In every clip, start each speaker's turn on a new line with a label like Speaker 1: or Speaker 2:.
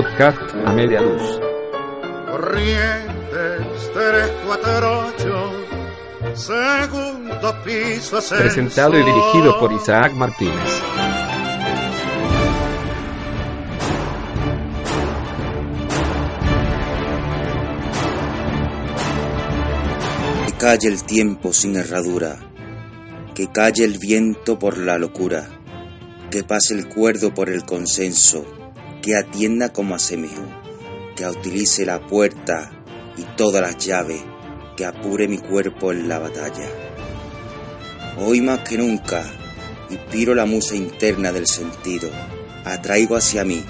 Speaker 1: Podcast a media luz.
Speaker 2: Corrientes 348, segundo piso ascensor.
Speaker 1: Presentado y dirigido por Isaac Martínez.
Speaker 3: Que calle el tiempo sin herradura, que calle el viento por la locura, que pase el cuerdo por el consenso, que atienda como asemejo, que utilice la puerta y todas las llaves, que apure mi cuerpo en la batalla. Hoy más que nunca, inspiro la musa interna del sentido, atraigo hacia mí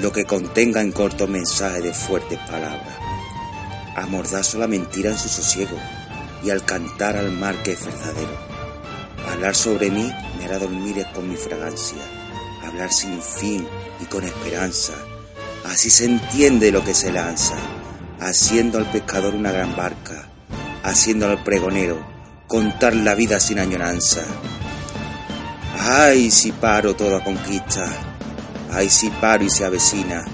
Speaker 3: lo que contenga en corto mensaje de fuertes palabras. Amordazo la mentira en su sosiego y al cantar al mar que es verdadero. Hablar sobre mí me hará dormir con mi fragancia, hablar sin fin y con esperanza. Así se entiende lo que se lanza, haciendo al pescador una gran barca, haciendo al pregonero contar la vida sin añoranza. Ay, si paro toda conquista, ay, si paro y se avecina,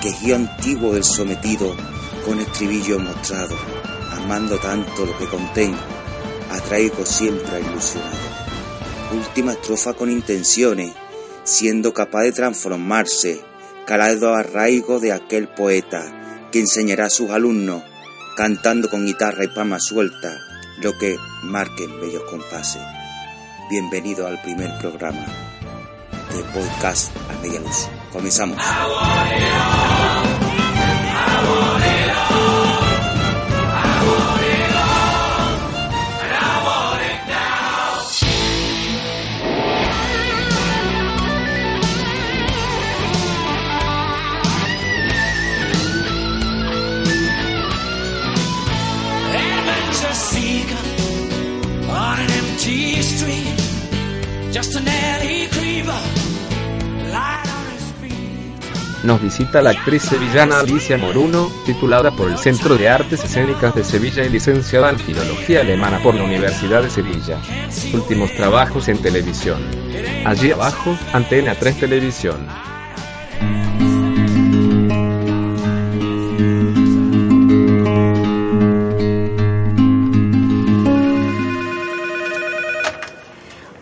Speaker 3: quejío antiguo del sometido con estribillo mostrado, amando tanto lo que contengo, atraigo siempre a ilusionado. Última estrofa con intenciones, siendo capaz de transformarse, calado arraigo de aquel poeta que enseñará a sus alumnos, cantando con guitarra y palma suelta, lo que marquen bellos compases. Bienvenido al primer programa de podcast a media luz. Comenzamos.
Speaker 1: Nos visita la actriz sevillana Alicia Moruno, titulada por el Centro de Artes Escénicas de Sevilla y licenciada en Filología Alemana por la Universidad de Sevilla. Últimos trabajos en televisión. Allí abajo, Antena 3 Televisión.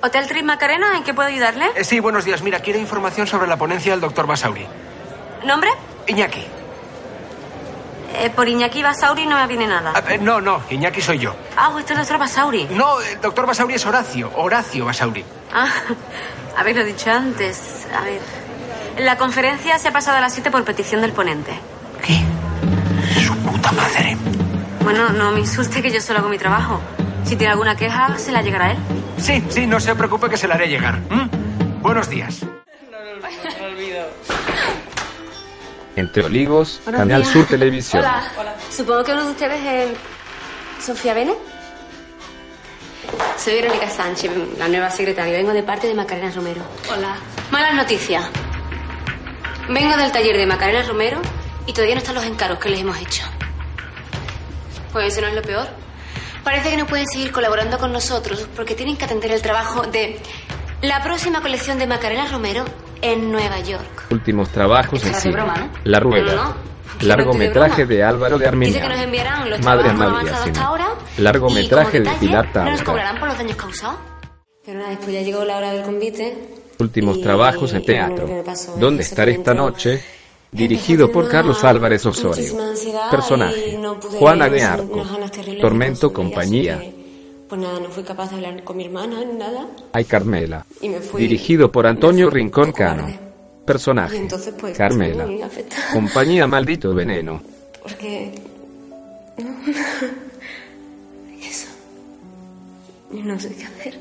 Speaker 4: Hotel Trip Macarena, ¿en qué puedo ayudarle?
Speaker 5: Eh, sí, buenos días. Mira, quiero información sobre la ponencia del doctor Basauri.
Speaker 4: ¿Nombre?
Speaker 5: Iñaki.
Speaker 4: Eh, por Iñaki Basauri no me viene nada.
Speaker 5: Ah, eh, no, no, Iñaki soy yo.
Speaker 4: Ah, usted es el doctor Basauri.
Speaker 5: No, el doctor Basauri es Horacio. Horacio Basauri.
Speaker 4: Ah, haberlo dicho antes. A ver. La conferencia se ha pasado a las 7 por petición del ponente.
Speaker 5: ¿Qué? Su puta madre.
Speaker 4: Bueno, no me insulte que yo solo hago mi trabajo. Si tiene alguna queja, se la llegará a él.
Speaker 5: Sí, sí, no se preocupe que se la haré llegar. Buenos días.
Speaker 1: Entre Olivos,
Speaker 4: Buenos
Speaker 1: Canal
Speaker 4: días.
Speaker 1: Sur Televisión.
Speaker 4: Hola. Supongo que uno de ustedes es Sofía Bene. Soy Verónica Sánchez, la nueva secretaria. Vengo de parte de Macarena Romero. Hola. Malas noticias. Vengo del taller de Macarena Romero y todavía no están los encargos que les hemos hecho. Pues eso no es lo peor. Parece que no pueden seguir colaborando con nosotros porque tienen que atender el trabajo de la próxima colección de Macarena Romero en Nueva York.
Speaker 1: Últimos trabajos en
Speaker 4: de
Speaker 1: cine.
Speaker 4: broma, ¿no?
Speaker 1: La Rueda.
Speaker 4: No, no.
Speaker 1: Largometraje de Álvaro de
Speaker 4: Dice que nos
Speaker 1: Armiñán.
Speaker 4: enviarán los
Speaker 1: Madre María
Speaker 4: hasta ahora.
Speaker 1: Largometraje de Pilar
Speaker 4: No nos cobrarán por los daños causados. Pero nada, después ya llegó la hora del convite.
Speaker 1: Últimos
Speaker 4: Y-
Speaker 1: trabajos en teatro.
Speaker 4: pasó
Speaker 1: ¿Dónde
Speaker 4: ese
Speaker 1: estaré esta noche? Dirigido por Carlos Álvarez Osorio. Personaje.
Speaker 4: no
Speaker 1: Juana de Arco.
Speaker 4: de
Speaker 1: Tormento Compañía.
Speaker 4: Pues nada, no fui capaz de hablar con mi hermana ni nada.
Speaker 1: Ay Carmela.
Speaker 4: Y me fui-
Speaker 1: Dirigido por Antonio
Speaker 4: me fui
Speaker 1: Rincón Cano. Personaje.
Speaker 4: Y entonces, pues,
Speaker 1: Carmela.
Speaker 4: estuve muy afectada.
Speaker 1: Compañía Maldito Veneno.
Speaker 4: Porque. Eso. Y no sé qué hacer.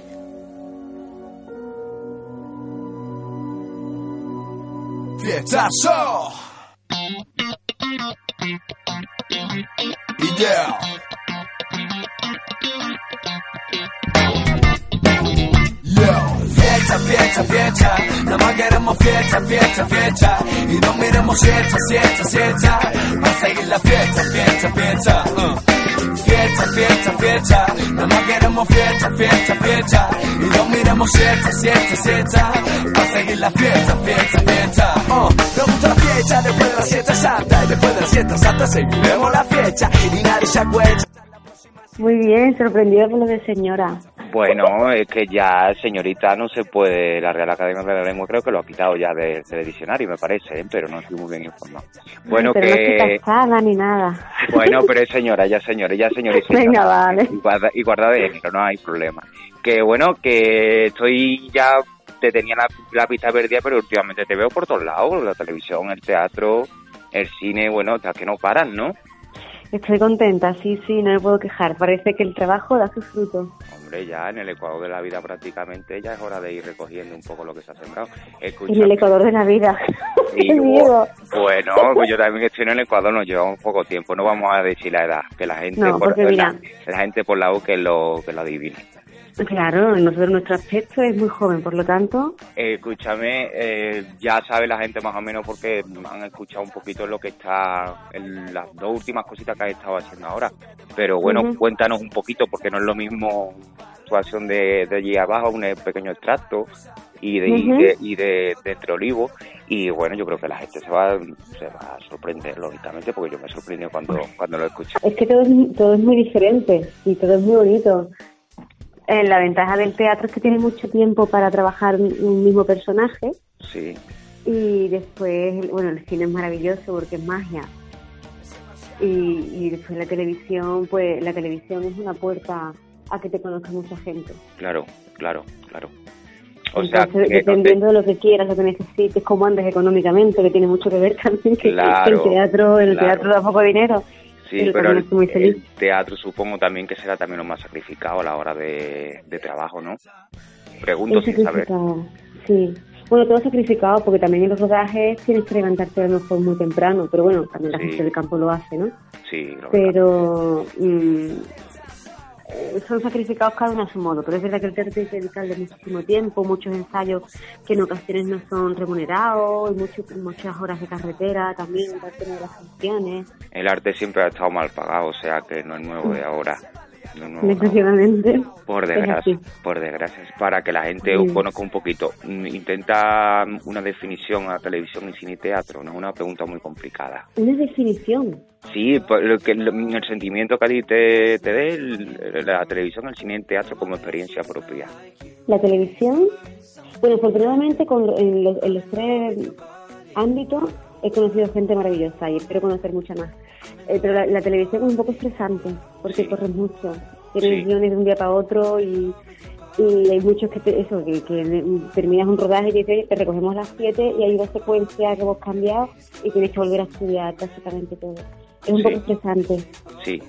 Speaker 6: Fiestazo! Y yeah. Fiesta, fiesta, fiesta, nada más queremos fiesta, fiesta, fiesta, y no miremos siesta, siesta, siesta, para seguir la fiesta, fiesta, fiesta, uh. Fiesta, fiesta, fiesta, nada más queremos fiesta, fiesta, fiesta, y no miremos siesta, siesta, siesta, para seguir la fiesta, fiesta, fiesta, uh. Me gusta la fiesta fecha, después de la siesta santa y después de la siesta santa seguiremos la fecha y nadie se acuerda.
Speaker 7: Muy bien, sorprendido por lo de señora.
Speaker 8: Bueno, es que ya señorita no se puede, la Real Academia de la Lengua creo que lo ha quitado ya de- del diccionario, me parece, ¿eh? pero no estoy muy bien informado. Bueno,
Speaker 7: pero no
Speaker 8: que...
Speaker 7: casada ni nada.
Speaker 8: Bueno, pero es señora, ya señora, ya señorita.
Speaker 7: Venga, vale.
Speaker 8: Y guarda, y guarda de género, no hay problema. Que bueno, que estoy ya, te tenía la, la pista perdida, pero últimamente te veo por todos lados, la televisión, el teatro, el cine, bueno, hasta que no paran, ¿no?
Speaker 7: Estoy contenta, sí, sí, no me puedo quejar. Parece que el trabajo da su fruto.
Speaker 8: Hombre, ya en el Ecuador de la vida prácticamente ya es hora de ir recogiendo un poco lo que se ha sembrado.
Speaker 7: En
Speaker 8: Escucha,
Speaker 7: el Ecuador de la vida.
Speaker 8: Sí,
Speaker 7: Qué miedo.
Speaker 8: Bueno, pues yo también estoy en el Ecuador, nos llevamos poco tiempo, no vamos a decir la edad, que la gente
Speaker 7: No,
Speaker 8: por la, la gente por la U que lo que lo adivine.
Speaker 7: Claro, nosotros nuestro aspecto es muy joven, por lo tanto,
Speaker 8: Eh, escúchame, eh, ya sabe la gente más o menos porque han escuchado un poquito lo que está en las dos últimas cositas que has estado haciendo ahora. Pero bueno, cuéntanos un poquito porque no es lo mismo situación de, de allí abajo, un pequeño extracto y de, y de, y de, de Entre Olivos. Y bueno, yo creo que la gente se va, se va a sorprender, lógicamente, porque yo me sorprendió cuando, cuando lo escuché.
Speaker 7: es que todo es, todo es muy diferente y todo es muy bonito. Eh, la ventaja del teatro es que tiene mucho tiempo para trabajar un mismo personaje
Speaker 8: Sí,
Speaker 7: y después, bueno, el cine es maravilloso porque es magia. Y, y después la televisión, pues la televisión es una puerta a que te conozca mucha gente.
Speaker 8: claro, claro, claro. O sea, que
Speaker 7: dependiendo de lo que quieras, lo que necesites, cómo andes económicamente, que tiene mucho que ver también, que
Speaker 8: Claro,
Speaker 7: el teatro, el
Speaker 8: claro.
Speaker 7: teatro da poco dinero.
Speaker 8: Sí,
Speaker 7: Pero
Speaker 8: pero
Speaker 7: también
Speaker 8: el,
Speaker 7: estoy muy feliz.
Speaker 8: el teatro supongo también que será también lo más sacrificado a la hora de, de trabajo, ¿no? Pregunto
Speaker 7: Es
Speaker 8: sin saber.
Speaker 7: sí. Bueno, todo sacrificado porque también en los rodajes tienes que levantarte a lo mejor muy temprano, pero bueno, también la
Speaker 8: Sí.
Speaker 7: gente del campo lo hace, ¿no?
Speaker 8: Sí, lo
Speaker 7: Pero son sacrificados cada uno a su modo, pero es verdad que el teatro tiene que dedicarle muchísimo tiempo, muchos ensayos que en ocasiones no son remunerados, y mucho- muchas horas de carretera también para tener las funciones,
Speaker 8: El arte siempre ha estado mal pagado, o sea que no es nuevo de ahora. No ahora.
Speaker 7: desgraciadamente.
Speaker 8: Por
Speaker 7: es
Speaker 8: desgracia, por desgracia, es para que la gente
Speaker 7: Sí.
Speaker 8: conozca un poquito. Mm, Intenta una definición a televisión y cine y teatro, no es una pregunta muy complicada.
Speaker 7: Una definición.
Speaker 8: Sí, por lo que, el sentimiento que a ti te, te dé la televisión, el cine y el teatro como experiencia propia.
Speaker 7: La televisión, bueno, afortunadamente con, en, los, en los tres ámbitos he conocido gente maravillosa y espero conocer mucha más. Eh, pero la, la televisión es un poco estresante porque
Speaker 8: Sí.
Speaker 7: corres mucho. Tienes
Speaker 8: Sí.
Speaker 7: guiones de un día para otro y, y hay muchos que, te- eso, que, que terminas un rodaje y te, te recogemos a las 7 y hay una secuencia que hemos cambiado y tienes que volver a estudiar prácticamente todo. Es un
Speaker 8: Sí.
Speaker 7: poco estresante,
Speaker 8: Sí,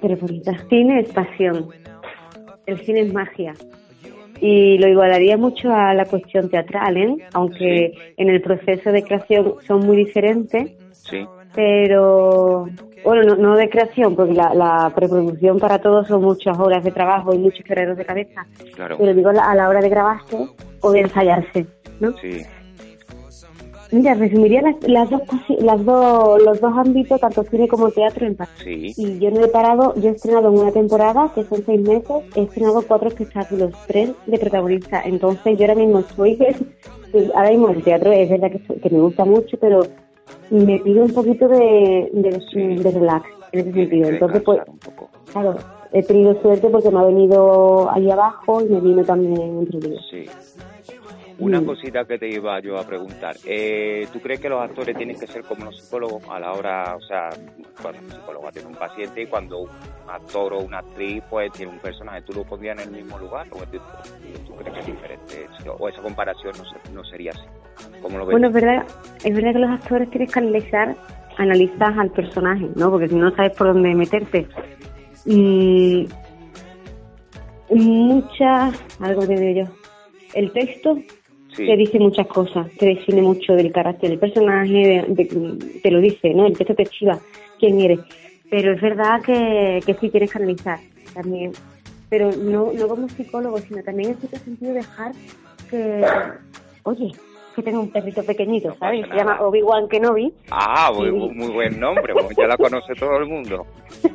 Speaker 7: pero bonita. Cine es pasión. El cine es magia. Y lo igualaría mucho a la cuestión teatral, ¿eh? aunque en el proceso de creación son muy diferentes,
Speaker 8: sí,
Speaker 7: pero bueno, no, no de creación, porque la, la preproducción para todos son muchas horas de trabajo y muchos quebraderos de cabeza,
Speaker 8: claro.
Speaker 7: pero digo a la hora de grabarse o de ensayarse, ¿no?
Speaker 8: Sí,
Speaker 7: Mira, resumiría las, las dos, las dos, los dos ámbitos, tanto cine como teatro en paz.
Speaker 8: sí.
Speaker 7: Y yo no he parado, yo he estrenado en una temporada, que son seis meses, he estrenado cuatro espectáculos, tres de protagonista. Entonces yo ahora mismo estoy, ahora mismo el teatro es verdad que, que me gusta mucho, pero me pido un poquito de, de,
Speaker 8: Sí.
Speaker 7: de relax en ese sentido. Entonces, pues,
Speaker 8: descansar un poco.
Speaker 7: claro, he tenido suerte porque me ha venido ahí abajo y me vino también entre ellos.
Speaker 8: Sí. Una
Speaker 7: Mm.
Speaker 8: cosita que te iba yo a preguntar. Eh, ¿Tú crees que los actores tienen que ser como los psicólogos a la hora, o sea, cuando un psicólogo atiende a un paciente y cuando un actor o una actriz pues tiene un personaje, ¿tú lo pondrías en el mismo lugar? ¿O tú, crees que es diferente? ¿O esa comparación no, no sería así? ¿Cómo lo ves?
Speaker 7: Bueno, es verdad, es verdad que los actores tienes que analizar, analizas al personaje, ¿no? Porque si no sabes por dónde meterte. Y muchas, algo te digo yo, el texto
Speaker 8: sí,
Speaker 7: te dice muchas cosas, te define mucho del carácter del personaje, de- de- te lo dice, ¿no? El texto te chiva quién eres. Pero es verdad que, que sí tienes que analizar también. Pero no, no como psicólogo, sino también en cierto sentido dejar que, oye, que tengo un perrito pequeñito, ¿sabes? Se llama. Obi-Wan Kenobi.
Speaker 8: Ah, muy,
Speaker 7: Sí.
Speaker 8: muy buen nombre, pues ya la conoce todo el mundo.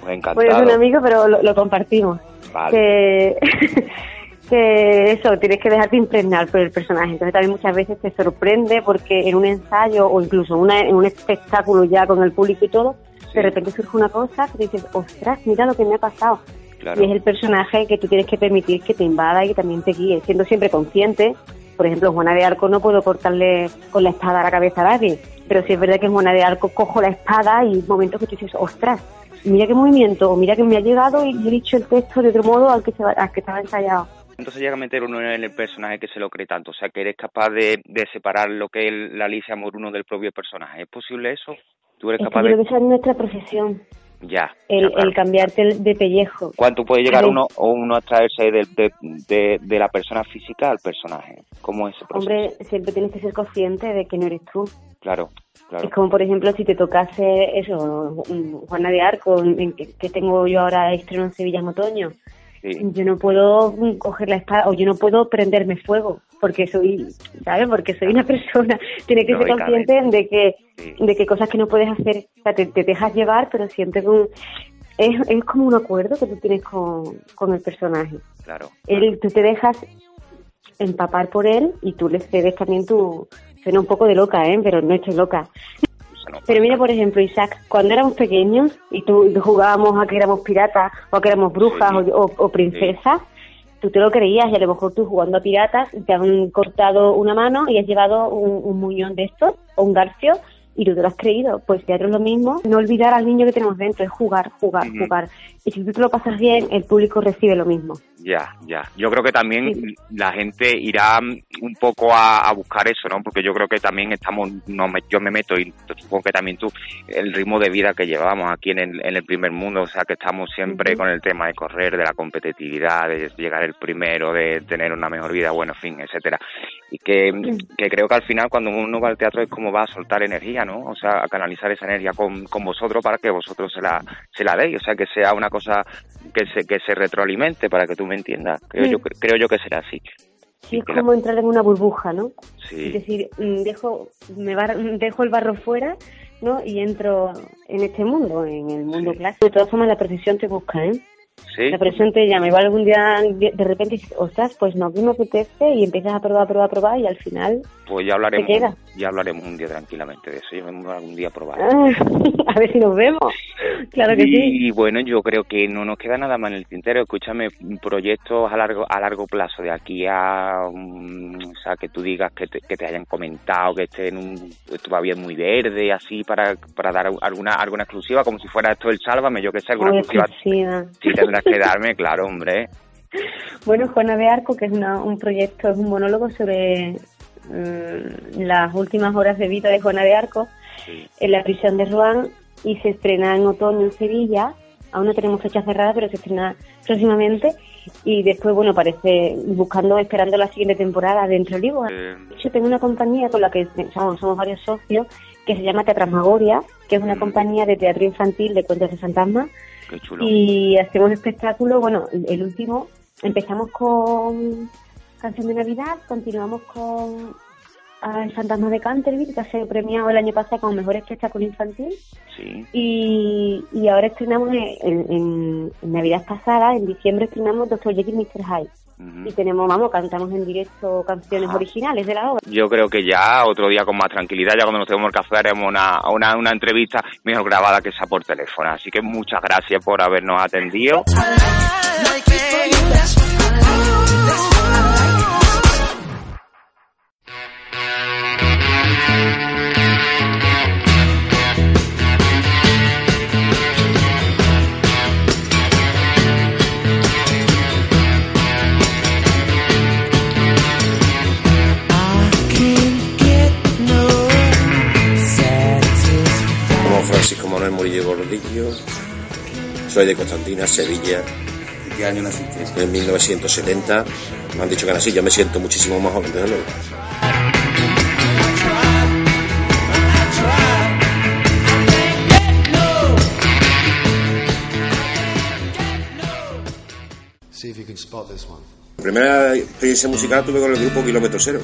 Speaker 8: Pues encantado.
Speaker 7: Pues es un amigo, pero lo, lo compartimos.
Speaker 8: Vale.
Speaker 7: que, que eso, tienes que dejarte impregnar por el personaje. Entonces también muchas veces te sorprende porque en un ensayo o incluso una, en un espectáculo ya con el público y todo, de repente surge una cosa que dices, ostras, mira lo que me ha pasado. Y es el personaje que tú tienes que permitir que te invada y que también te guíe, siendo siempre consciente. Por ejemplo, Juana de Arco no puedo cortarle con la espada a la cabeza a nadie, pero si es verdad que en Juana de Arco cojo la espada y momentos que tú dices, ostras, mira qué movimiento, o mira que me ha llegado y he dicho el texto de otro modo al que, se, al que estaba ensayado.
Speaker 8: Entonces llega a meter uno en el personaje que se lo cree tanto, o sea, que eres capaz de, de separar lo que es la Alicia Moruno del propio personaje. ¿Es posible eso? ¿Tú eres
Speaker 7: Es
Speaker 8: capaz
Speaker 7: que
Speaker 8: de...?
Speaker 7: esa es nuestra profesión,
Speaker 8: Ya.
Speaker 7: el,
Speaker 8: ya, claro.
Speaker 7: el cambiarte de pellejo.
Speaker 8: ¿Cuánto puede llegar uno o uno a traerse de, de, de, de la persona física al personaje? ¿Cómo es ese proceso?
Speaker 7: Hombre, siempre tienes que ser consciente de que no eres tú.
Speaker 8: Claro, claro.
Speaker 7: Es como, por ejemplo, si te tocase eso, Juana de Arco, que tengo yo ahora estreno en Sevilla en otoño.
Speaker 8: Sí.
Speaker 7: Yo no puedo coger la espada o yo no puedo prenderme fuego porque soy, ¿sabes? Porque soy una persona. Tienes que ser consciente de que,
Speaker 8: Sí.
Speaker 7: de que cosas que no puedes hacer, o sea, te, te dejas llevar, pero siempre con... Es, es como un acuerdo que tú tienes con, con el personaje.
Speaker 8: Claro.
Speaker 7: Él, tú te dejas empapar por él y tú le cedes también tu... Suena un poco de loca, ¿eh? Pero no estoy loca. Pero mira, por ejemplo, Isaac, cuando éramos pequeños y tú jugábamos a que éramos piratas o a que éramos brujas
Speaker 8: Sí.
Speaker 7: o, o- princesas, tú te lo creías y a lo mejor tú jugando a piratas te han cortado una mano y has llevado un, un muñón de estos o un garfio y tú te lo has creído. Pues teatro es lo mismo, no olvidar al niño que tenemos dentro, es jugar, jugar, jugar. Y si tú te lo pasas bien, el público recibe lo mismo.
Speaker 8: Ya, ya. Yo creo que también
Speaker 7: Sí.
Speaker 8: la gente irá un poco a, a buscar eso, ¿no? Porque yo creo que también estamos, no me- yo me meto y supongo que también tú, el ritmo de vida que llevamos aquí en el, en el primer mundo, o sea, que estamos siempre con el tema de correr, de la competitividad, de llegar el primero, de tener una mejor vida, bueno, en fin, etcétera. Y que, que creo que al final cuando uno va al teatro es como va a soltar energía, ¿no? O sea, a canalizar esa energía con, con vosotros para que vosotros se la, se la deis, o sea, que sea una cosa que se, que se retroalimente, para que tú me entiendas. Creo,
Speaker 7: Sí.
Speaker 8: yo, creo yo que será así.
Speaker 7: Sí, es como entrar en una burbuja, ¿no? Es decir, mm, dejo, me bar- dejo el barro fuera, ¿no? Y entro en este mundo, en el mundo
Speaker 8: Sí.
Speaker 7: clásico. De todas formas, la profesión te busca, ¿eh?
Speaker 8: Sí.
Speaker 7: La profesión te llama. Igual algún día, de repente, dices, ostras, pues no, aquí me apetece y empiezas a probar, probar, probar y al final,
Speaker 8: Pues ya hablaremos,
Speaker 7: Te queda.
Speaker 8: ya hablaremos un día tranquilamente de eso. Yo me algún día a probar.
Speaker 7: ah, a ver si nos vemos. Claro que sí.
Speaker 8: Y bueno, yo creo que no nos queda nada más en el tintero. Escúchame, proyectos a largo a largo plazo, de aquí a. o sea, que tú digas que te, que te hayan comentado, que esté en un. todavía muy verde, así, para, para dar alguna alguna exclusiva, como si fuera esto el Sálvame, yo que sé, alguna
Speaker 7: Muy
Speaker 8: exclusiva.
Speaker 7: exclusiva.
Speaker 8: Sí, tendrás que darme, claro, hombre.
Speaker 7: Bueno, Juana de Arco, que es una- un proyecto, es un monólogo sobre mm, las últimas horas de vida de Juana de Arco
Speaker 8: Sí.
Speaker 7: en la prisión de Rouen y se estrena en otoño en Sevilla. Aún no tenemos fecha cerrada, pero se estrena próximamente. Y después, bueno, parece buscando, esperando la siguiente temporada de Entre Olivos.
Speaker 8: Eh,
Speaker 7: hecho, tengo una compañía con la que somos, somos varios socios que se llama Teatrasmagoria, que es una
Speaker 8: Mm.
Speaker 7: compañía de teatro infantil de cuentos de fantasma
Speaker 8: qué chulo.
Speaker 7: y hacemos espectáculos. Bueno, el último empezamos con Canción de Navidad, continuamos con ah, El Fantasma de Canterville, que ha sido premiado el año pasado como mejor espectáculo infantil.
Speaker 8: Sí.
Speaker 7: Y, y ahora estrenamos en, en- en Navidad pasada, en diciembre estrenamos Doctor Jekyll y Mr. Hyde. Y tenemos, vamos, cantamos en directo canciones
Speaker 8: Ajá.
Speaker 7: originales de la obra.
Speaker 8: Yo creo que ya otro día con más tranquilidad, ya cuando nos tengamos el café haremos una, una, una entrevista mejor grabada que esa por teléfono. Así que muchas gracias por habernos atendido.
Speaker 9: Soy de Constantina, Sevilla.
Speaker 3: ¿Qué año naciste?
Speaker 9: En 1970 me han dicho que nací, yo me siento muchísimo más joven, desde luego.
Speaker 10: See if you can spot this one.
Speaker 9: La primera experiencia musical tuve con el grupo Kilómetro Cero.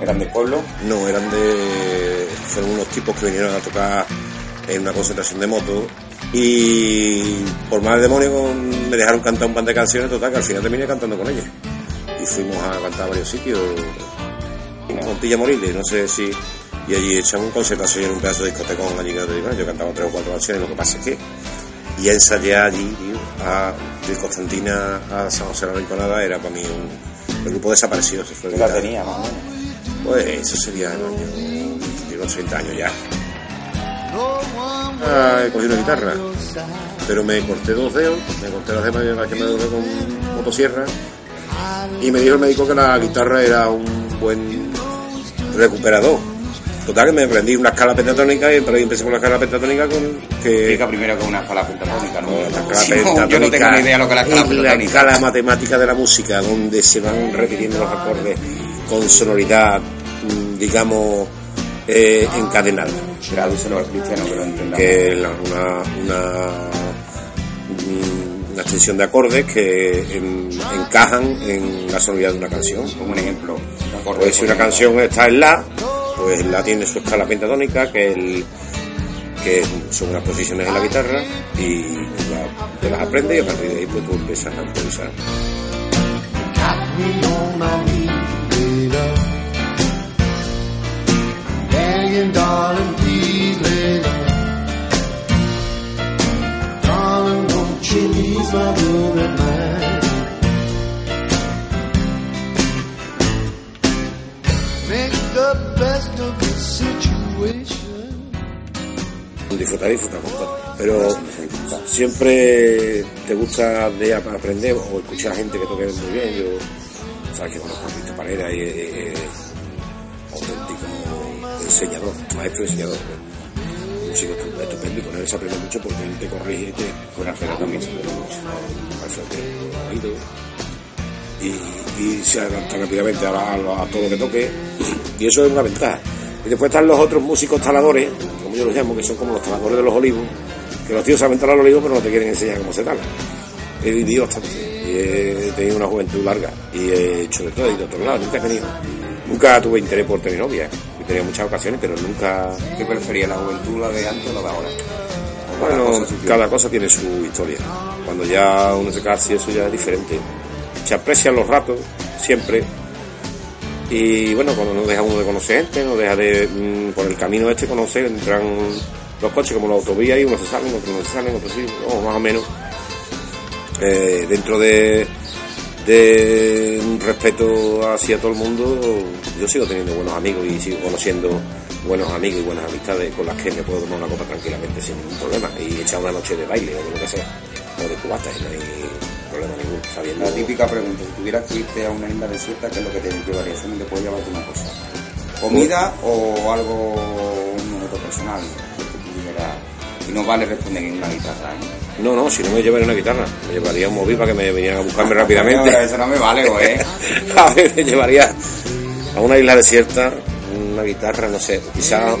Speaker 8: ¿Eran de pueblo?
Speaker 9: No, eran de. Fueron unos tipos que vinieron a tocar en una concentración de motos Y por más demonio me dejaron cantar un par de canciones, total, que al final terminé cantando con ella. Y fuimos a cantar a varios sitios, Montilla Moriles, no sé si... Y allí echamos un concertación en un pedazo de discotecón allí que no te digo, yo cantaba tres o cuatro canciones, lo que pasa es que y ensayé allí, tío, a, de Constantina a San José de la Rinconada, era para mí un... El grupo desaparecido, se fue de
Speaker 8: la tenía, más o menos.
Speaker 9: Pues eso sería el año... Digo, 30 años ya. Ah, he cogido una guitarra, pero me corté dos dedos, me corté las demás las que me doblé con motosierra y me dijo el médico que la guitarra era un buen recuperador. Total que me aprendí una escala pentatónica y empecé con la escala pentatónica con que
Speaker 8: Explica primero que una escala pentatónica, ¿no?
Speaker 9: la escala pentatónica
Speaker 8: yo no tengo ni idea lo que es la escala
Speaker 9: es la
Speaker 8: pentatónica.
Speaker 9: escala matemática de la música donde se van repitiendo los acordes con sonoridad mm, digamos eh, encadenada
Speaker 8: Tradúcelo al cristiano que lo entendamos.
Speaker 9: que es la- una, una, mm, una extensión de acordes que en- encajan en la sonoridad de una canción.
Speaker 8: Como un ejemplo.
Speaker 9: Pues si una canción está en La, pues La tiene su escala pentatónica, que, el, que son unas posiciones en la guitarra, y la- te las aprendes y a partir de ahí pues tú empiezas a improvisar. Disfrutar disfrutar. Pero siempre te gusta de ap- aprender o escuchar a gente que toque muy bien. Yo, sabes que conozco a Víctor Parera y es auténtico enseñador, maestro enseñador. Un músico estu- estupendo y con él se aprende mucho porque él te corrige y te con Alfredo también se aprende mucho. Y, se adapta rápidamente a todo lo que toque y eso es una ventaja. Y después están los otros músicos taladores, como yo los llamo, que son como los taladores de los olivos, que los tíos saben talar los olivos pero no te quieren enseñar cómo se tala. He vivido bastante y he tenido una juventud larga y he hecho de todo y de otro lado, nunca he tenido. Nunca tuve interés por tener novia. He tenido muchas ocasiones, pero nunca...
Speaker 8: ¿Qué prefería, la juventud, la de antes o la de ahora? Cada
Speaker 9: Bueno,
Speaker 8: cosa
Speaker 9: cada cosa tiene su historia. Cuando ya uno se casa y eso ya es diferente. Se aprecian los ratos, siempre. Y bueno, cuando no deja uno de conocer gente, no deja de, mm, por el camino este conocer, entran los coches como la autovía y unos se salen, otros no se salen, otros sí, o más o menos. Eh, dentro de, de respeto hacia todo el mundo, yo sigo teniendo buenos amigos y sigo conociendo buenos amigos y buenas amistades con las que me puedo tomar una copa tranquilamente sin ningún problema y echar una noche de baile o de lo que sea, o de cubata y no hay problema ninguno, sabiendo...
Speaker 8: La típica pregunta, si tuvieras que irte a una isla desierta, ¿qué es lo que te llevarías? Solamente puedes llevarte una cosa. ¿Comida o algo, un momento personal? No vale responder en una guitarra, ¿eh?
Speaker 9: No, no, si no me llevaría una guitarra, me llevaría un móvil para que me vinieran a buscarme rápidamente.
Speaker 8: Eso no me vale, ¿eh?
Speaker 9: a ver, me llevaría a una isla desierta una guitarra, no sé, quizá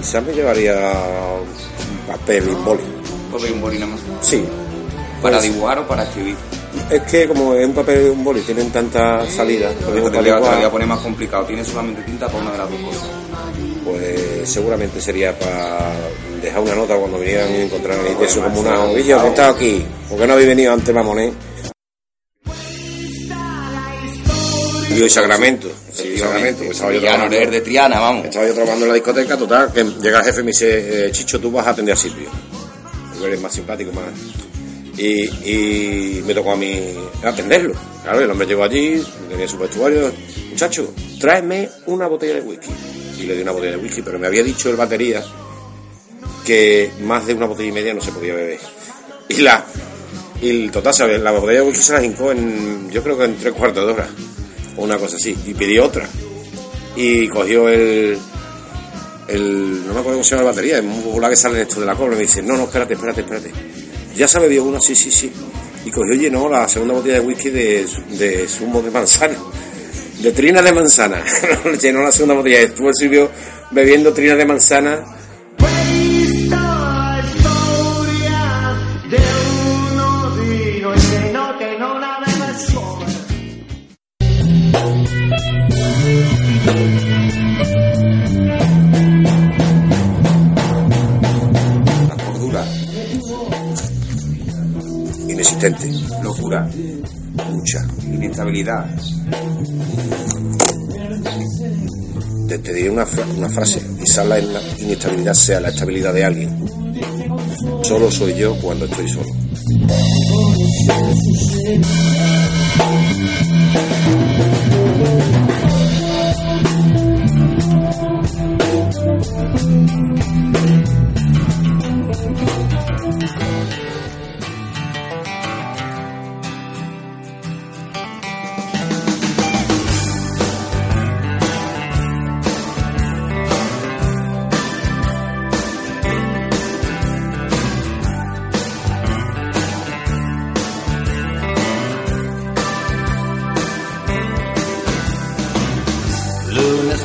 Speaker 9: quizás me llevaría un papel y un boli.
Speaker 8: Papel y un boli nada más.
Speaker 9: Sí.
Speaker 8: ¿Para
Speaker 9: Pues,
Speaker 8: dibujar o para escribir?
Speaker 9: Es que como es un papel y un boli tienen tantas salidas,
Speaker 8: Porque lo voy a- te lo voy a
Speaker 9: dibujar,
Speaker 8: poner más complicado. Tienes solamente tinta para una de las dos cosas.
Speaker 9: pues seguramente sería para dejar una nota cuando vinieran y encontraran ahí eso como una que he estado aquí, porque no habéis venido antes, mamones. Y el Sacramento, el Sacramento, pues estaba yo trabajando-
Speaker 8: de Triana, vamos.
Speaker 9: Estaba yo trabajando en la discoteca, total, que llega el jefe y me dice, eh, Chicho, tú vas a atender a Silvio. Tú eres más simpático, más... Y, me tocó a mí atenderlo. Claro, el hombre llegó allí, tenía su vestuario. Muchacho, tráeme una botella de whisky. Y le di una botella de whisky, pero me había dicho el batería que más de una botella y media no se podía beber. Y la... Y el total, ¿sabes? La botella de whisky se la hincó en, yo creo que en tres cuartos de hora. O una cosa así. Y pidió otra. Y cogió el, el, no me acuerdo cómo se llama la batería, es muy popular que sale esto de la cobra, y me dice, no, no, espérate, espérate, espérate. Ya se bebió uno, sí, sí, sí. Y cogió y llenó la segunda botella de whisky de, de zumo de manzana, de trina de manzana. llenó la segunda botella, estuvo el Silvio bebiendo trina de manzana. Lucha.
Speaker 8: Inestabilidad.
Speaker 9: Te, diré una, una frase. Quizás la inestabilidad sea la estabilidad de alguien. Solo soy yo cuando estoy solo.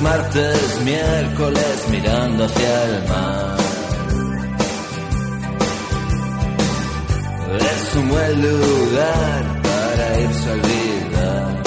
Speaker 6: Martes, miércoles mirando hacia el mar. Es un buen lugar para irse a olvidar.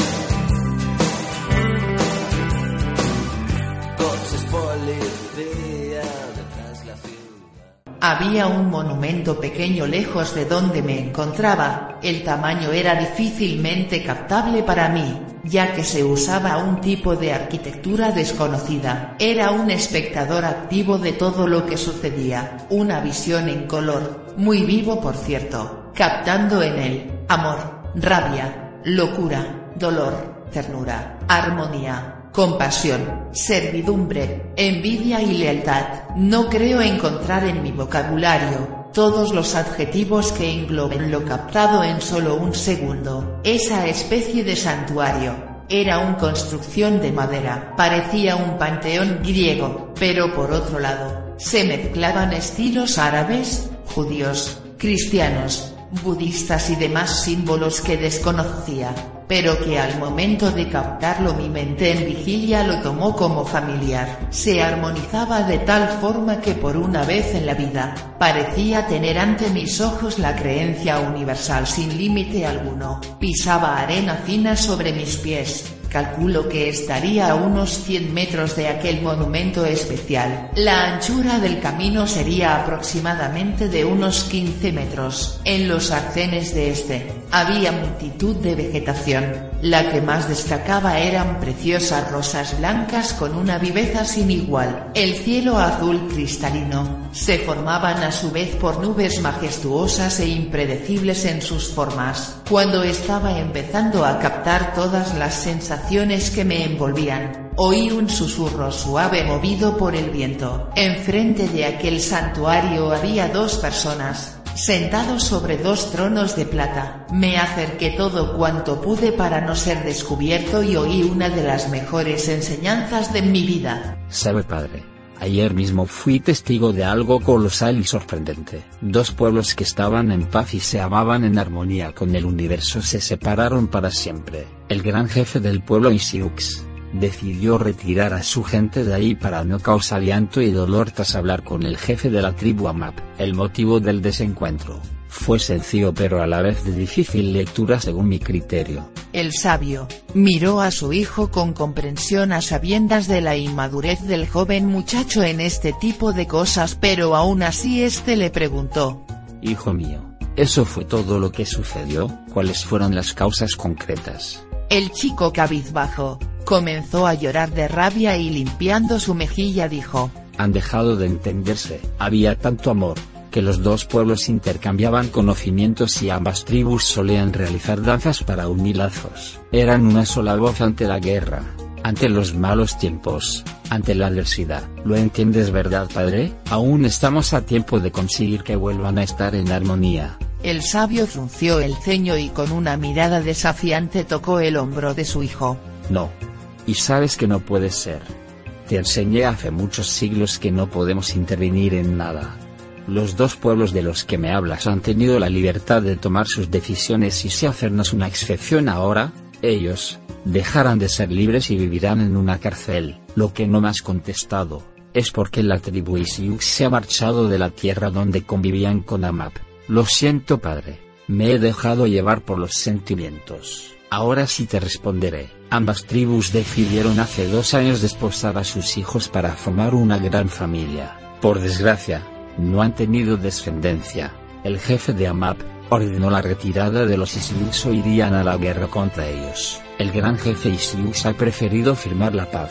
Speaker 6: Coches policía detrás la ciudad.
Speaker 11: Había un monumento pequeño lejos de donde me encontraba, el tamaño era difícilmente captable para mí, ya que se usaba un tipo de arquitectura desconocida. Era un espectador activo de todo lo que sucedía, una visión en color, muy vivo por cierto, captando en él, amor, rabia, locura, dolor, ternura, armonía, compasión, servidumbre, envidia y lealtad. No creo encontrar en mi vocabulario todos los adjetivos que engloben lo captado en solo un segundo. Esa especie de santuario era una construcción de madera, parecía un panteón griego, pero por otro lado, se mezclaban estilos árabes, judíos, cristianos, budistas y demás símbolos que desconocía, pero que al momento de captarlo mi mente en vigilia lo tomó como familiar. Se armonizaba de tal forma que por una vez en la vida, parecía tener ante mis ojos la creencia universal sin límite alguno. Pisaba arena fina sobre mis pies, Calculo que estaría a unos 100 metros de aquel monumento especial. La anchura del camino sería aproximadamente de unos 15 metros. En los arcenes de este, había multitud de vegetación. La que más destacaba eran preciosas rosas blancas con una viveza sin igual. El cielo azul cristalino, se formaban a su vez por nubes majestuosas e impredecibles en sus formas. Cuando estaba empezando a captar todas las sensaciones que me envolvían, oí un susurro suave movido por el viento. Enfrente de aquel santuario había dos personas, sentados sobre dos tronos de plata. Me acerqué todo cuanto pude para no ser descubierto y oí una de las mejores enseñanzas de mi vida.
Speaker 12: Sabe padre, ayer mismo fui testigo de algo colosal y sorprendente. Dos pueblos que estaban en paz y se amaban en armonía con el universo se separaron para siempre. El gran jefe del pueblo Isiux decidió retirar a su gente de ahí para no causar llanto y dolor tras hablar con el jefe de la tribu Amap. El motivo del desencuentro fue sencillo pero a la vez de difícil lectura según mi criterio.
Speaker 11: El sabio, miró a su hijo con comprensión a sabiendas de la inmadurez del joven muchacho en este tipo de cosas pero aún así este le preguntó.
Speaker 12: Hijo mío, ¿eso fue todo lo que sucedió? ¿Cuáles fueron las causas concretas?
Speaker 11: El chico cabizbajo, comenzó a llorar de rabia y limpiando su mejilla dijo.
Speaker 12: Han dejado de entenderse, había tanto amor, que los dos pueblos intercambiaban conocimientos y ambas tribus solían realizar danzas para unir lazos. Eran una sola voz ante la guerra, ante los malos tiempos, ante la adversidad. ¿Lo entiendes verdad padre? Aún estamos a tiempo de conseguir que vuelvan a estar en armonía.
Speaker 11: El sabio frunció el ceño y con una mirada desafiante tocó el hombro de su hijo.
Speaker 12: No. Y sabes que no puede ser. Te enseñé hace muchos siglos que no podemos intervenir en nada. Los dos pueblos de los que me hablas han tenido la libertad de tomar sus decisiones y si hacernos una excepción ahora, ellos, dejarán de ser libres y vivirán en una cárcel. Lo que no me has contestado, es porque la tribu Isiux se ha marchado de la tierra donde convivían con Amap. Lo siento padre, me he dejado llevar por los sentimientos. Ahora sí te responderé. Ambas tribus decidieron hace dos años desposar a sus hijos para formar una gran familia. Por desgracia, no han tenido descendencia. El jefe de AMAP, ordenó la retirada de los Islus o irían a la guerra contra ellos. El gran jefe Islus ha preferido firmar la paz,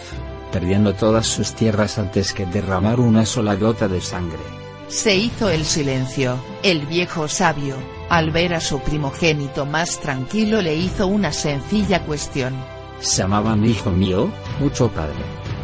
Speaker 12: perdiendo todas sus tierras antes que derramar una sola gota de sangre.
Speaker 11: Se hizo el silencio, el viejo sabio, al ver a su primogénito más tranquilo le hizo una sencilla cuestión.
Speaker 12: ¿Se amaban hijo mío? Mucho padre.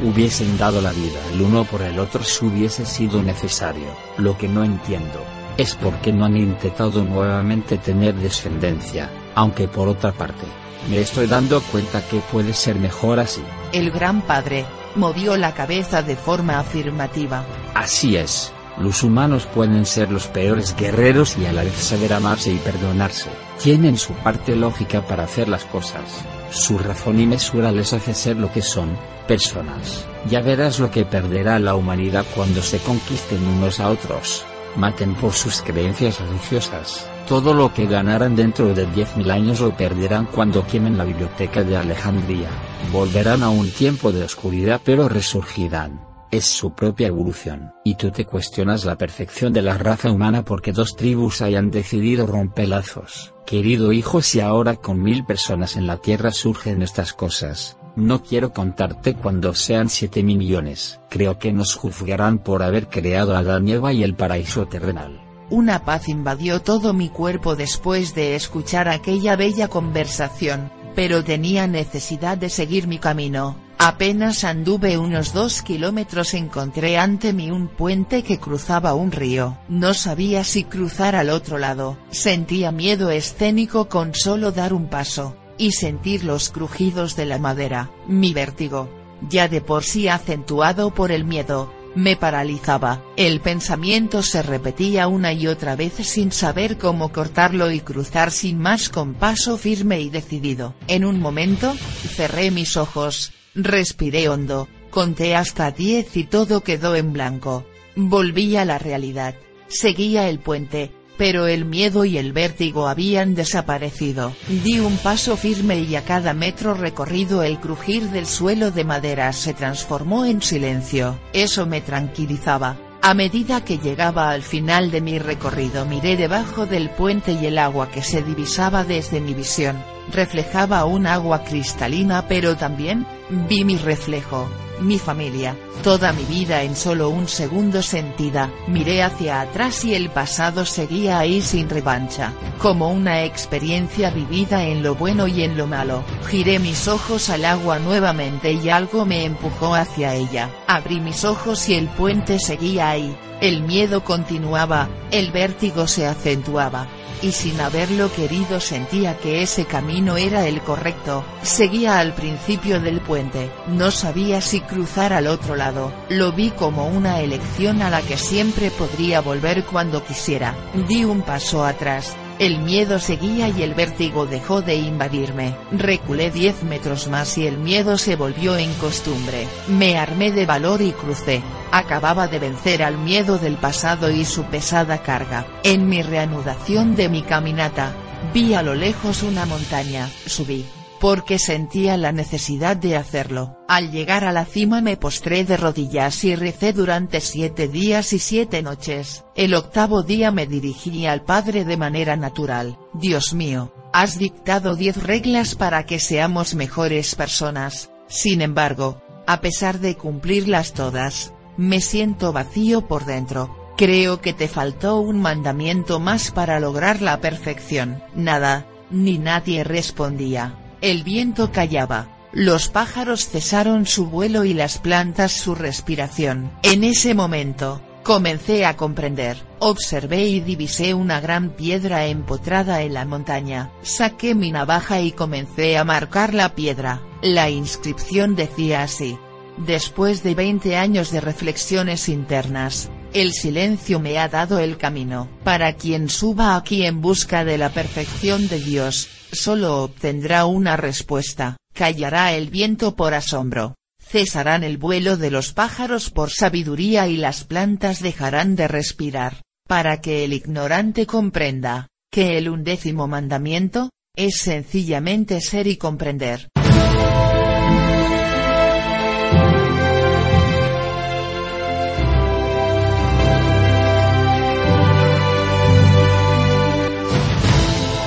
Speaker 12: Hubiesen dado la vida el uno por el otro si hubiese sido necesario. Lo que no entiendo, es por qué no han intentado nuevamente tener descendencia, aunque por otra parte, me estoy dando cuenta que puede ser mejor así.
Speaker 11: El gran padre, movió la cabeza de forma afirmativa.
Speaker 12: Así es. Los humanos pueden ser los peores guerreros y a la vez saber amarse y perdonarse. Tienen su parte lógica para hacer las cosas. Su razón y mesura les hace ser lo que son, personas. Ya verás lo que perderá la humanidad cuando se conquisten unos a otros. Maten por sus creencias religiosas. Todo lo que ganaran dentro de 10.000 años lo perderán cuando quemen la biblioteca de Alejandría. Volverán a un tiempo de oscuridad pero resurgirán es su propia evolución. Y tú te cuestionas la perfección de la raza humana porque dos tribus hayan decidido romper lazos. Querido hijo, si ahora con mil personas en la Tierra surgen estas cosas, no quiero contarte cuando sean siete mil millones. Creo que nos juzgarán por haber creado a Adán y Eva y el paraíso terrenal.
Speaker 11: Una paz invadió todo mi cuerpo después de escuchar aquella bella conversación, pero tenía necesidad de seguir mi camino Apenas anduve unos dos kilómetros encontré ante mí un puente que cruzaba un río. No sabía si cruzar al otro lado. Sentía miedo escénico con solo dar un paso, y sentir los crujidos de la madera. Mi vértigo, ya de por sí acentuado por el miedo, me paralizaba. El pensamiento se repetía una y otra vez sin saber cómo cortarlo y cruzar sin más con paso firme y decidido. En un momento, cerré mis ojos, Respiré hondo, conté hasta diez y todo quedó en blanco. Volví a la realidad. Seguía el puente, pero el miedo y el vértigo habían desaparecido. Di un paso firme y a cada metro recorrido el crujir del suelo de madera se transformó en silencio. Eso me tranquilizaba. A medida que llegaba al final de mi recorrido miré debajo del puente y el agua que se divisaba desde mi visión reflejaba un agua cristalina pero también, vi mi reflejo, mi familia, toda mi vida en solo un segundo sentida, miré hacia atrás y el pasado seguía ahí sin revancha, como una experiencia vivida en lo bueno y en lo malo, giré mis ojos al agua nuevamente y algo me empujó hacia ella, abrí mis ojos y el puente seguía ahí, el miedo continuaba, el vértigo se acentuaba, y sin haberlo querido sentía que ese camino era el correcto, seguía al principio del puente, no sabía si cruzar al otro lado, lo vi como una elección a la que siempre podría volver cuando quisiera, di un paso atrás, el miedo seguía y el vértigo dejó de invadirme. Reculé diez metros más y el miedo se volvió en costumbre. Me armé de valor y crucé. Acababa de vencer al miedo del pasado y su pesada carga. En mi reanudación de mi caminata, vi a lo lejos una montaña. Subí porque sentía la necesidad de hacerlo. Al llegar a la cima me postré de rodillas y recé durante siete días y siete noches. El octavo día me dirigí al Padre de manera natural. Dios mío, has dictado diez reglas para que seamos mejores personas. Sin embargo, a pesar de cumplirlas todas, me siento vacío por dentro. Creo que te faltó un mandamiento más para lograr la perfección. Nada, ni nadie respondía. El viento callaba, los pájaros cesaron su vuelo y las plantas su respiración. En ese momento, comencé a comprender, observé y divisé una gran piedra empotrada en la montaña, saqué mi navaja y comencé a marcar la piedra, la inscripción decía así. Después de 20 años de reflexiones internas, el silencio me ha dado el camino. Para quien suba aquí en busca de la perfección de Dios, solo obtendrá una respuesta, callará el viento por asombro, cesarán el vuelo de los pájaros por sabiduría y las plantas dejarán de respirar, para que el ignorante comprenda, que el undécimo mandamiento, es sencillamente ser y comprender.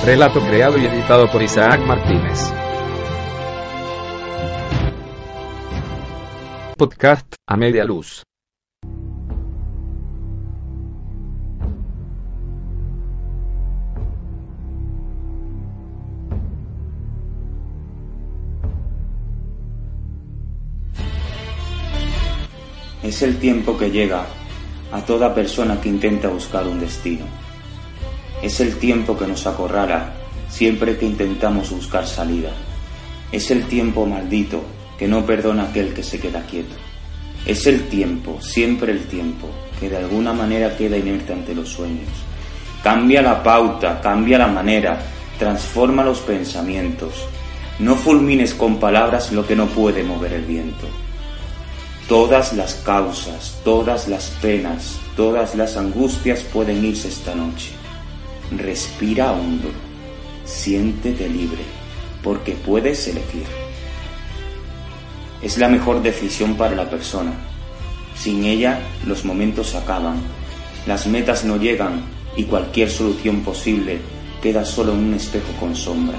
Speaker 1: Relato creado y editado por Isaac Martínez. Podcast a media luz.
Speaker 3: Es el tiempo que llega a toda persona que intenta buscar un destino. Es el tiempo que nos acorrala siempre que intentamos buscar salida. Es el tiempo maldito que no perdona aquel que se queda quieto. Es el tiempo, siempre el tiempo, que de alguna manera queda inerte ante los sueños. Cambia la pauta, cambia la manera, transforma los pensamientos. No fulmines con palabras lo que no puede mover el viento. Todas las causas, todas las penas, todas las angustias pueden irse esta noche. Respira hondo, siéntete libre, porque puedes elegir. Es la mejor decisión para la persona. Sin ella, los momentos se acaban, las metas no llegan y cualquier solución posible queda solo en un espejo con sombra.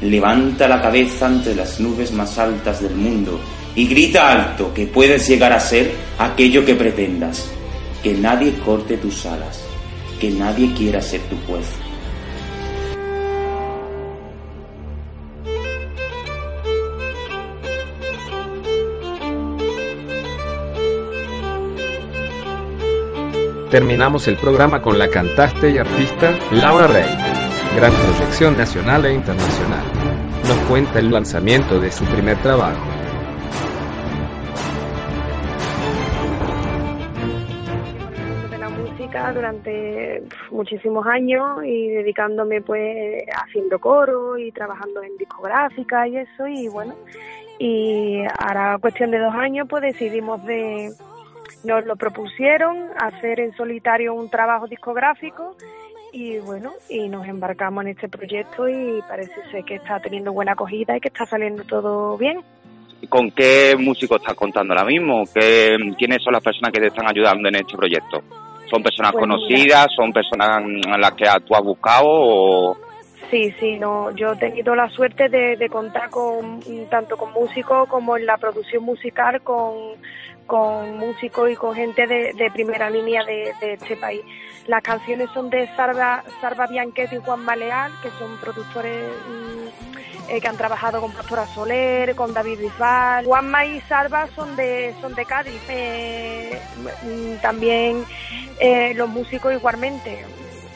Speaker 3: Levanta la cabeza ante las nubes más altas del mundo y grita alto que puedes llegar a ser aquello que pretendas. Que nadie corte tus alas, que nadie quiera ser tu juez.
Speaker 1: Terminamos el programa con la cantante y artista Laura Rey. Gran proyección nacional e internacional. Nos cuenta el lanzamiento de su primer trabajo.
Speaker 13: Muchísimos años y dedicándome pues haciendo coro y trabajando en discográfica y eso y bueno y ahora cuestión de dos años pues decidimos de nos lo propusieron hacer en solitario un trabajo discográfico y bueno y nos embarcamos en este proyecto y parece ser que está teniendo buena acogida y que está saliendo todo bien
Speaker 8: ¿Con qué músico estás contando ahora mismo? ¿Qué, ¿Quiénes son las personas que te están ayudando en este proyecto? ¿Son personas
Speaker 13: Pues
Speaker 8: conocidas? ¿Son personas a las que tú has buscado? O...
Speaker 13: Sí, sí, no, yo he tenido la suerte de, de contar con tanto con músicos como en la producción musical con, con músicos y con gente de, de primera línea de, de este país. Las canciones son de Sarva, Sarva Bianchetti y Juan Maleal, que son productores mm, eh, que han trabajado con Pastora Soler, con David Bisbal. Juanma y Sarva son de, son de Cádiz. Eh, mm, también eh, los músicos igualmente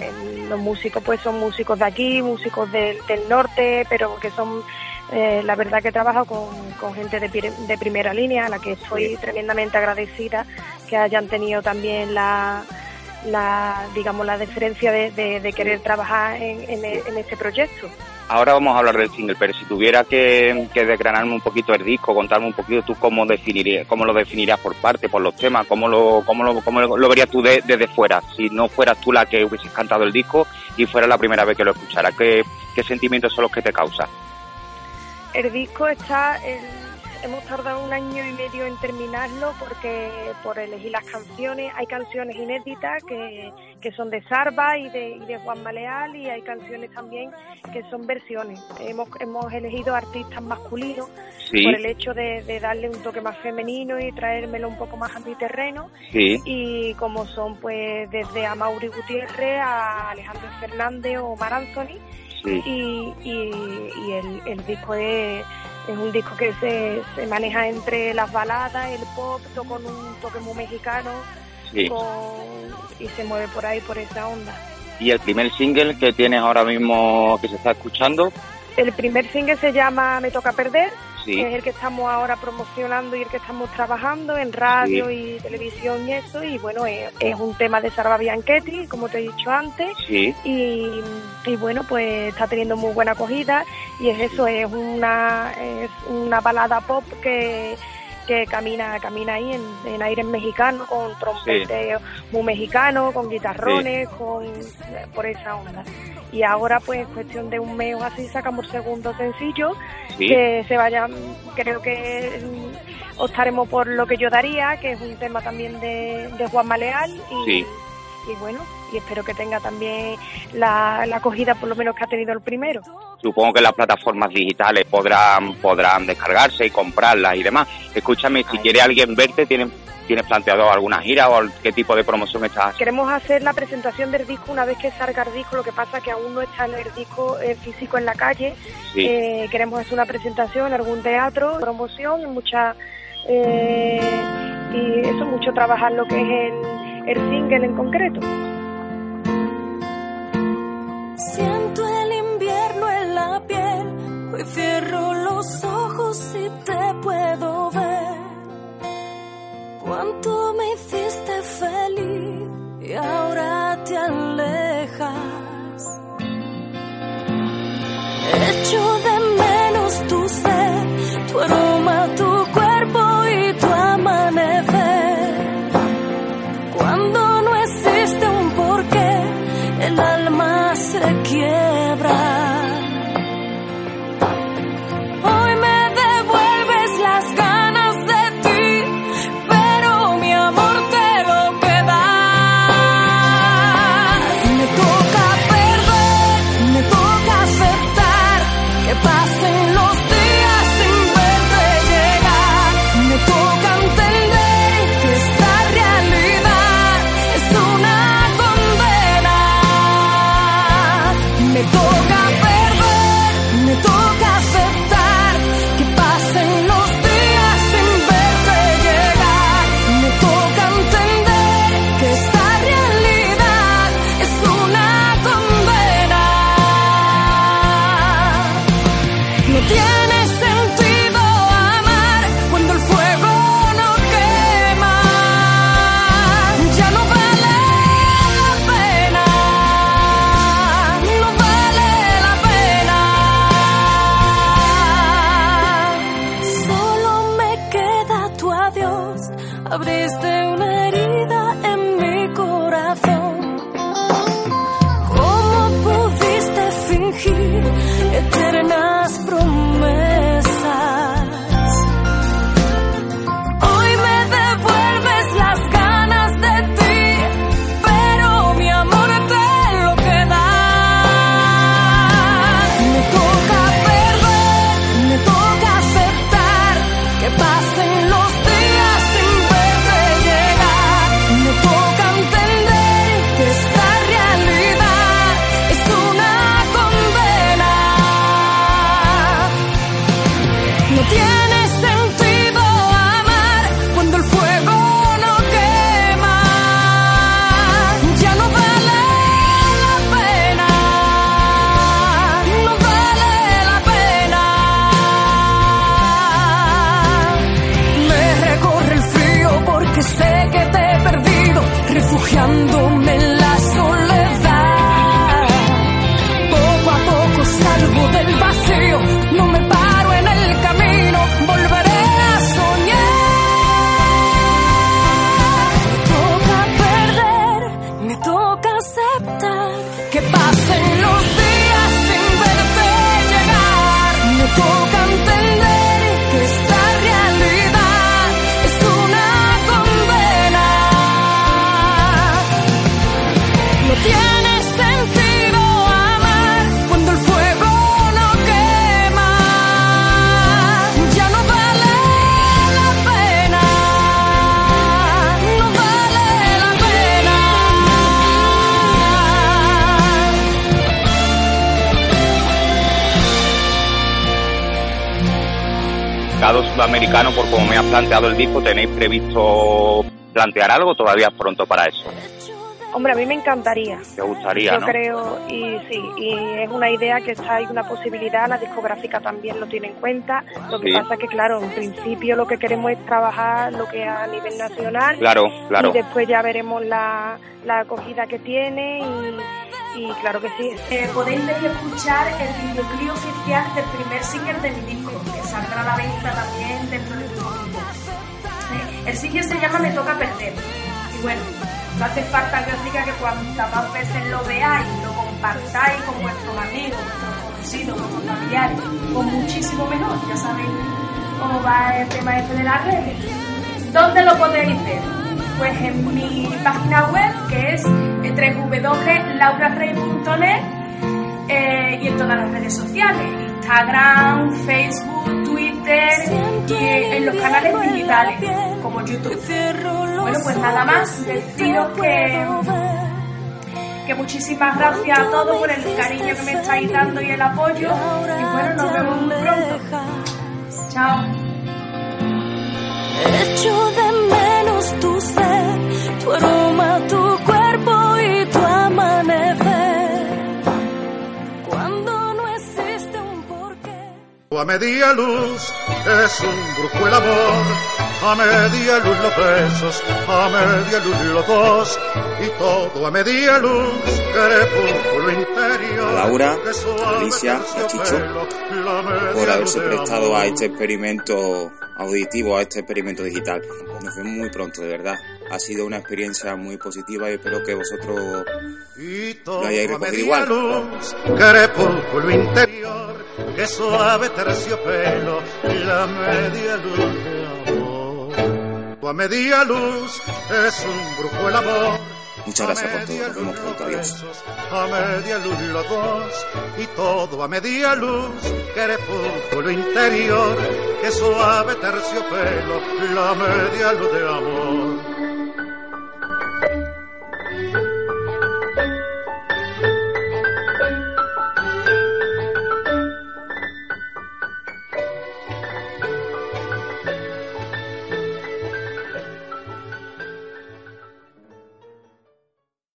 Speaker 13: el- los músicos pues son músicos de aquí, músicos del, del norte, pero que son eh, la verdad que trabajo con, con gente de, de primera línea, a la que estoy tremendamente agradecida que hayan tenido también la, la digamos la deferencia de, de- de querer trabajar en, en, en este proyecto.
Speaker 8: Ahora vamos a hablar del single, pero si tuviera que, que desgranarme un poquito el disco, contarme un poquito tú cómo definirías, cómo lo definirías por parte, por los temas, cómo lo, cómo lo, cómo lo verías tú de- desde fuera, si no fueras tú la que hubieses cantado el disco y fuera la primera vez que lo escuchara, ¿qué, sentimientos son los que te causa?
Speaker 13: El disco está, el- hemos tardado un año y medio en terminarlo porque por elegir las canciones, hay canciones inéditas que, que son de Sarva y de, y de Juan Maleal y hay canciones también que son versiones. Hemos, hemos elegido artistas masculinos
Speaker 8: Sí.
Speaker 13: por el hecho de, de darle un toque más femenino y traérmelo un poco más a mi terreno
Speaker 8: Sí.
Speaker 13: y como son pues desde a Mauri Gutiérrez a Alejandro Fernández o Mar Anthony
Speaker 8: Sí.
Speaker 13: y, y, y el, el disco es, es un disco que se, se maneja entre las baladas, el pop, to- con un toque muy mexicano
Speaker 8: Sí.
Speaker 13: con- y se mueve por ahí, por esa onda.
Speaker 8: Y el primer single que tienes ahora mismo que se está escuchando,
Speaker 13: El primer single se llama Me Toca Perder,
Speaker 8: Sí.
Speaker 13: que es el que estamos ahora promocionando y el que estamos trabajando en radio
Speaker 8: Sí.
Speaker 13: y televisión y eso, y bueno, es, es un tema de Sarva Bianchetti, como te he dicho antes,
Speaker 8: sí,
Speaker 13: y, y bueno pues está teniendo muy buena acogida y es eso es una es una balada pop que que camina camina ahí en, en aires mexicanos con trompeteo muy mexicano con guitarrones con por esa onda y ahora pues cuestión de un mes o así sacamos el segundo sencillo
Speaker 8: Sí.
Speaker 13: que se vaya creo que mm, optaremos por lo que yo daría que es un tema también de, de Juan Maleal y,
Speaker 8: Sí.
Speaker 13: Y bueno, y espero que tenga también la, la acogida por lo menos que ha tenido el primero.
Speaker 8: Supongo que las plataformas digitales podrán podrán descargarse y comprarlas y demás. Escúchame, si quiere alguien verte, ¿tienes, ¿tienes planteado alguna gira o qué tipo de promoción estás haciendo?
Speaker 13: Queremos hacer la presentación del disco una vez que salga el disco, lo que pasa que aún no está el disco eh, físico en la calle.
Speaker 8: Sí.
Speaker 13: Eh, queremos hacer una presentación en algún teatro, promoción, mucha eh, y eso mucho trabajar lo que es el, el single en concreto.
Speaker 14: Siento el invierno en la piel, hoy cierro los ojos y te puedo ver. Cuánto me hiciste feliz y ahora te alejas. Echo de menos tu ser, tu aroma,
Speaker 8: sudamericano, por como me has planteado el disco, ¿tenéis previsto plantear algo? Todavía es pronto para eso.
Speaker 13: Hombre, a mí me encantaría.
Speaker 8: ¿Te gustaría,
Speaker 13: Yo
Speaker 8: no?
Speaker 13: creo, y sí, y es una idea que está, hay una posibilidad, la discográfica también lo tiene en cuenta. Lo que
Speaker 8: Sí.
Speaker 13: pasa es que, claro, en principio lo que queremos es trabajar lo que es a nivel nacional.
Speaker 8: Claro, claro.
Speaker 13: Y después ya veremos la, la acogida que tiene y, y claro que sí.
Speaker 15: Eh, podéis ver y escuchar el videoclip oficial del primer single de mi disco, que saldrá a la venta también dentro de poquito. Eh, El single se llama Me toca perder. Y bueno, no hace falta que os diga que cuantas más veces lo veáis, lo compartáis con vuestros amigos, vuestros conocidos, vuestros familiares, pues muchísimo mejor. Ya sabéis cómo va el tema este de las redes. ¿Dónde lo podéis ver? Pues en mi página web, que es
Speaker 13: www.laurarey.net eh, y en todas las redes sociales, Instagram, Facebook, Twitter y en los canales digitales como YouTube. Bueno, pues nada más, deciros que, que muchísimas gracias a todos por el cariño que me estáis dando y el apoyo y bueno, nos vemos muy pronto. Chao.
Speaker 14: Echo de menos tu
Speaker 2: A media luz es un brujo el amor, a media luz los besos, a media luz los dos, y todo a media luz, crepúsculo interior.
Speaker 16: A Laura, a Alicia y a Chicho por haberse prestado a este experimento auditivo, a este experimento digital. Nos vemos muy pronto, de verdad. Ha sido una experiencia muy positiva y espero que vosotros lo hayáis recogido igual.
Speaker 2: luz, crepúsculo interior, que suave terciopelo, la media luz de amor. Tu a media luz es un brujo el amor.
Speaker 16: Muchas gracias por todo. Nos vemos pronto. Adiós.
Speaker 2: A media luz los dos y todo a media luz, crepúsculo interior, que suave terciopelo, la media luz de amor.